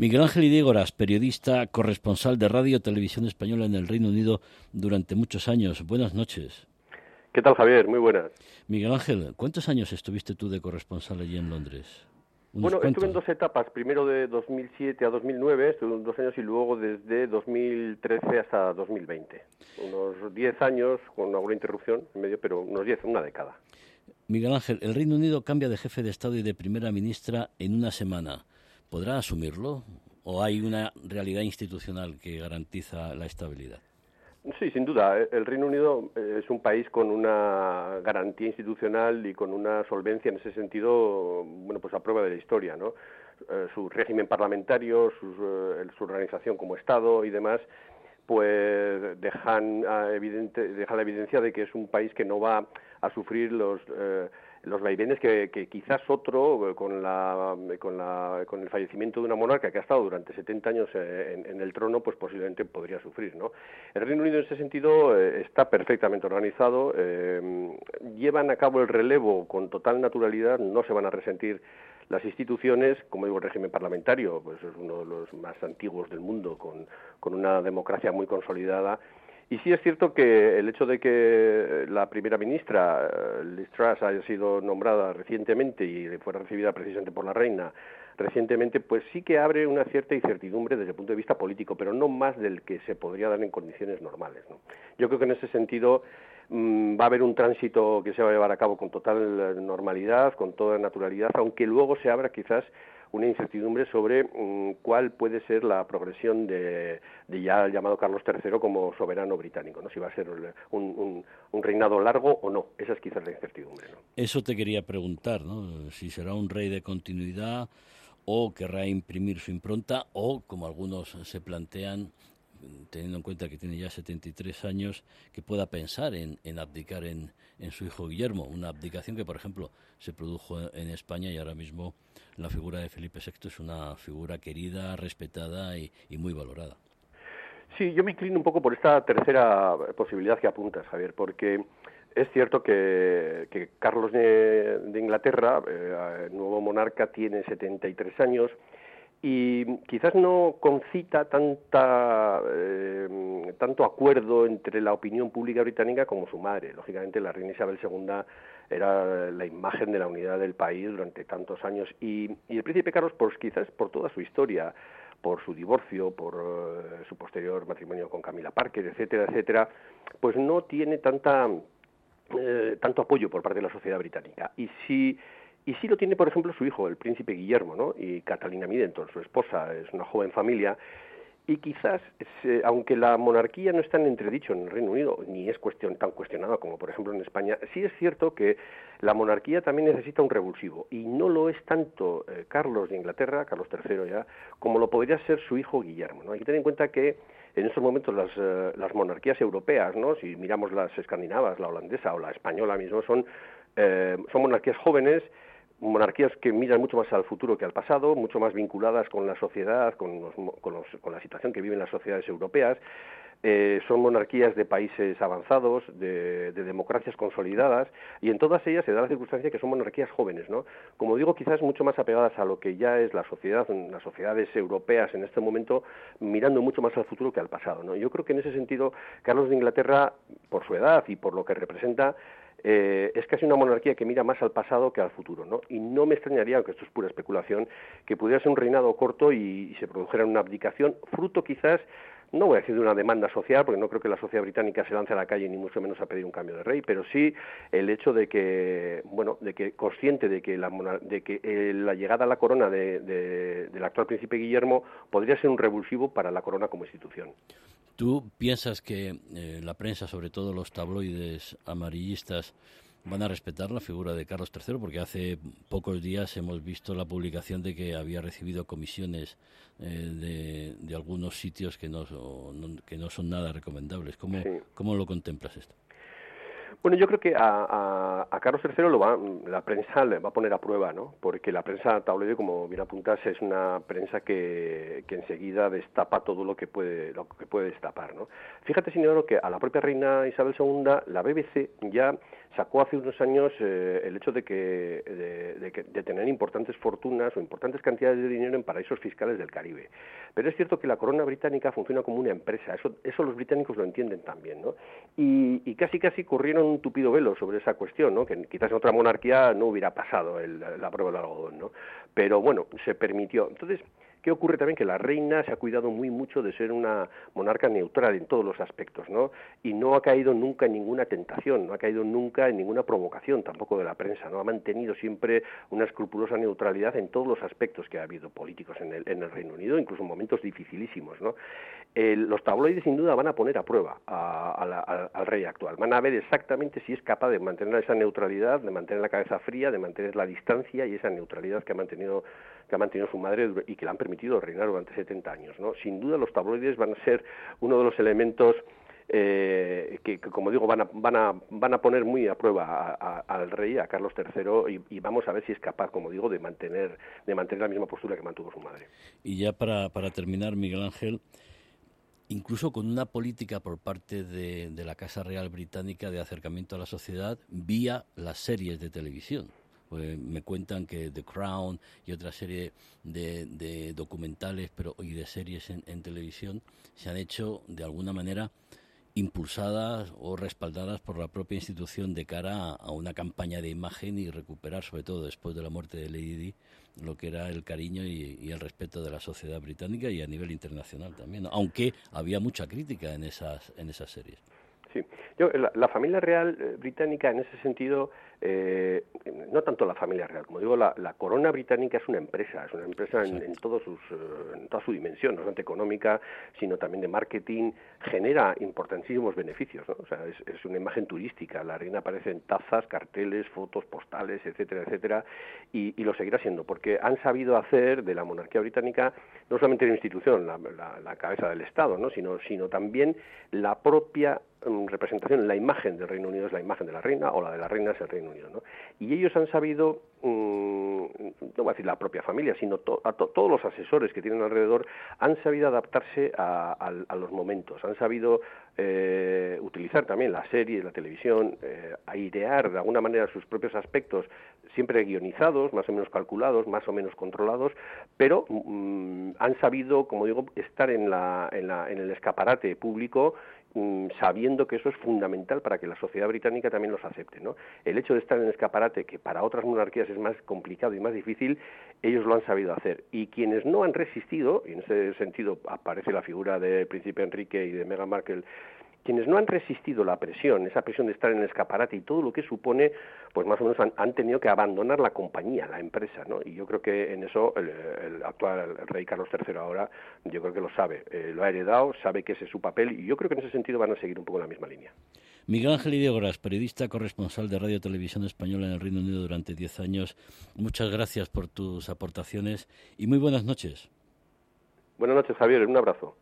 Miguel Ángel Idígoras, periodista, corresponsal de Radio Televisión Española en el Reino Unido durante muchos años. Buenas noches. ¿Qué tal, Javier? Muy buenas. Miguel Ángel, ¿cuántos años estuviste tú de corresponsal allí en Londres? Bueno, estuve en dos etapas, primero de 2007 a 2009, estuve dos años y luego desde 2013 hasta 2020. Unos diez años, con alguna interrupción en medio, pero unos diez, una década. Miguel Ángel, el Reino Unido cambia de jefe de Estado y de primera ministra en una semana. ¿Podrá asumirlo o hay una realidad institucional que garantiza la estabilidad? Sí, sin duda. El Reino Unido eh, es un país con una garantía institucional y con una solvencia en ese sentido, bueno, pues a prueba de la historia, ¿no? Eh, su régimen parlamentario, eh, su organización como Estado y demás, pues dejan, evidente, dejan la evidencia de que es un país que no va a sufrir los los vaivenes que, quizás otro, eh, con, la, con, la, con el fallecimiento de una monarca que ha estado durante 70 años eh, en, el trono, pues posiblemente podría sufrir. ¿no? El Reino Unido en ese sentido eh, está perfectamente organizado, llevan a cabo el relevo con total naturalidad, no se van a resentir las instituciones, como digo, el régimen parlamentario, pues es uno de los más antiguos del mundo, con una democracia muy consolidada y sí es cierto que el hecho de que la primera ministra, eh, Liz Truss, haya sido nombrada recientemente y fuera recibida precisamente por la reina recientemente, pues sí que abre una cierta incertidumbre desde el punto de vista político, pero no más del que se podría dar en condiciones normales. ¿no? Yo creo que en ese sentido mm, va a haber un tránsito que se va a llevar a cabo con total normalidad, con toda naturalidad, aunque luego se abra quizás una incertidumbre sobre mm, cuál puede ser la progresión de, ya el llamado Carlos III como soberano británico, ¿no? si va a ser un, reinado largo o no. Esa es quizás la incertidumbre. ¿no? Eso te quería preguntar, ¿no? si será un rey de continuidad o querrá imprimir su impronta o, como algunos se plantean, teniendo en cuenta que tiene ya 73 años, que pueda pensar en, abdicar en, su hijo Guillermo. Una abdicación que, por ejemplo, se produjo en España y ahora mismo la figura de Felipe VI es una figura querida, respetada y, muy valorada. Sí, yo me inclino un poco por esta tercera posibilidad que apuntas, Javier, porque es cierto que, Carlos de, Inglaterra, eh, nuevo monarca, tiene 73 años y quizás no concita tanta, eh, tanto acuerdo entre la opinión pública británica como su madre. Lógicamente, la reina Isabel II era la imagen de la unidad del país durante tantos años y, el príncipe Carlos, pues quizás por toda su historia, por su divorcio, por eh, su posterior matrimonio con Camila Parker, etcétera, etcétera, pues no tiene tanta eh, tanto apoyo por parte de la sociedad británica. Y si y sí lo tiene, por ejemplo, su hijo, el príncipe Guillermo, ¿no? Y Catalina Middleton, su esposa, es una joven familia. Y quizás, aunque la monarquía no está en entredicho en el Reino Unido, ni es cuestión, tan cuestionada como, por ejemplo, en España, sí es cierto que la monarquía también necesita un revulsivo. Y no lo es tanto eh, Carlos de Inglaterra, Carlos III ya, como lo podría ser su hijo Guillermo. ¿no? Hay que tener en cuenta que en estos momentos las, eh, las monarquías europeas, ¿no? si miramos las escandinavas, la holandesa o la española mismo, son, eh, son monarquías jóvenes monarquías que miran mucho más al futuro que al pasado, mucho más vinculadas con la sociedad, con, con, la situación que viven las sociedades europeas. Eh, son monarquías de países avanzados, de, democracias consolidadas, y en todas ellas se da la circunstancia que son monarquías jóvenes, ¿no? Como digo, quizás mucho más apegadas a lo que ya es la sociedad, las sociedades europeas en este momento, mirando mucho más al futuro que al pasado, ¿no? Yo creo que en ese sentido, Carlos de Inglaterra, por su edad y por lo que representa, eh, es casi una monarquía que mira más al pasado que al futuro, ¿no? Y no me extrañaría, aunque esto es pura especulación, que pudiera ser un reinado corto y, se produjera una abdicación, fruto quizás no voy a decir de una demanda social, porque no creo que la sociedad británica se lance a la calle ni mucho menos a pedir un cambio de rey, pero sí el hecho de que, bueno, de que consciente de que la, de que eh, la llegada a la corona del actual príncipe Guillermo podría ser un revulsivo para la corona como institución. ¿Tú piensas que eh, la prensa, sobre todo los tabloides amarillistas, van a respetar la figura de Carlos III? Porque hace pocos días hemos visto la publicación de que había recibido comisiones eh, de, algunos sitios que no, que no son nada recomendables. ¿Cómo, ¿Cómo lo contemplas esto? Bueno, yo creo que a, Carlos III lo va, la prensa le va a poner a prueba, ¿no? Porque la prensa tabloide, como bien apuntas, es una prensa que, que enseguida destapa todo lo que puede lo que puede destapar, ¿no? Fíjate, señor, que a la propia reina Isabel II, la BBC ya sacó hace unos años eh, el hecho de que, de, tener importantes fortunas o importantes cantidades de dinero en paraísos fiscales del Caribe. Pero es cierto que la corona británica funciona como una empresa, eso, eso los británicos lo entienden también, ¿no? Y, y casi casi corrieron un tupido velo sobre esa cuestión, ¿no? Que quizás en otra monarquía no hubiera pasado el, la prueba del algodón, ¿no? Pero bueno, se permitió. Entonces, ¿Qué ocurre también? Que la reina se ha cuidado muy mucho de ser una monarca neutral en todos los aspectos, ¿no? Y no ha caído nunca en ninguna tentación, no ha caído nunca en ninguna provocación tampoco de la prensa, ¿no? Ha mantenido siempre una escrupulosa neutralidad en todos los aspectos que ha habido políticos en el, en el Reino Unido, incluso en momentos dificilísimos, ¿no? los tabloides sin duda van a poner a prueba al rey actual. Van a ver exactamente si es capaz de mantener esa neutralidad, de mantener la cabeza fría, de mantener la distancia y esa neutralidad que ha mantenido que ha mantenido su madre y que le han permitido reinar durante 70 años. ¿no? Sin duda los tabloides van a ser uno de los elementos eh, que, como digo, van a, van a, van a poner muy a prueba al rey, a Carlos III, y, vamos a ver si es capaz, como digo, de mantener, de mantener la misma postura que mantuvo su madre. Y ya para, para terminar, Miguel Ángel, incluso con una política por parte de la Casa Real Británica de acercamiento a la sociedad vía las series de televisión. Pues me cuentan que The Crown y otra serie de, documentales pero, y de series en, televisión se han hecho de alguna manera impulsadas o respaldadas por la propia institución de cara a, una campaña de imagen y recuperar, sobre todo después de la muerte de Lady Di, lo que era el cariño y, el respeto de la sociedad británica y a nivel internacional también, aunque había mucha crítica en esas, en esas series. Sí, Yo, la, familia real eh, británica en ese sentido eh, no tanto la familia real, como digo, la, corona británica es una empresa, es una empresa en, en, todos sus, eh, en toda su dimensión, no solamente económica, sino también de marketing, genera importantísimos beneficios, ¿no? o sea, es, una imagen turística, la reina aparece en tazas, carteles, fotos, postales, etcétera, etcétera, y, lo seguirá siendo, porque han sabido hacer de la monarquía británica no solamente la institución, la, cabeza del Estado, ¿no? sino, sino también la propia mm, representación, la imagen del Reino Unido es la imagen de la reina o la de la reina es el Reino y ellos han sabido, mm, no voy a decir la propia familia, sino a todos los asesores que tienen alrededor, han sabido adaptarse a, los momentos, han sabido eh, utilizar también la serie, la televisión, eh, airear de alguna manera sus propios aspectos, siempre guionizados, más o menos calculados, más o menos controlados, pero mm, han sabido, como digo, estar en, la, en, la, en el escaparate público sabiendo que eso es fundamental para que la sociedad británica también los acepte. ¿no? El hecho de estar en escaparate, que para otras monarquías es más complicado y más difícil, ellos lo han sabido hacer. Y quienes no han resistido, y en ese sentido aparece la figura del príncipe Enrique y de Meghan Markle, quienes no han resistido la presión, esa presión de estar en el escaparate y todo lo que supone, pues más o menos han, tenido que abandonar la compañía, la empresa, ¿no? Y yo creo que en eso el, actual rey Carlos III ahora, yo creo que lo sabe, eh, lo ha heredado, sabe que ese es su papel y yo creo que en ese sentido van a seguir un poco la misma línea. Miguel Ángel Ideogras, periodista corresponsal de Radio Televisión Española en el Reino Unido durante 10 años, muchas gracias por tus aportaciones y muy buenas noches. Buenas noches, Javier, un abrazo.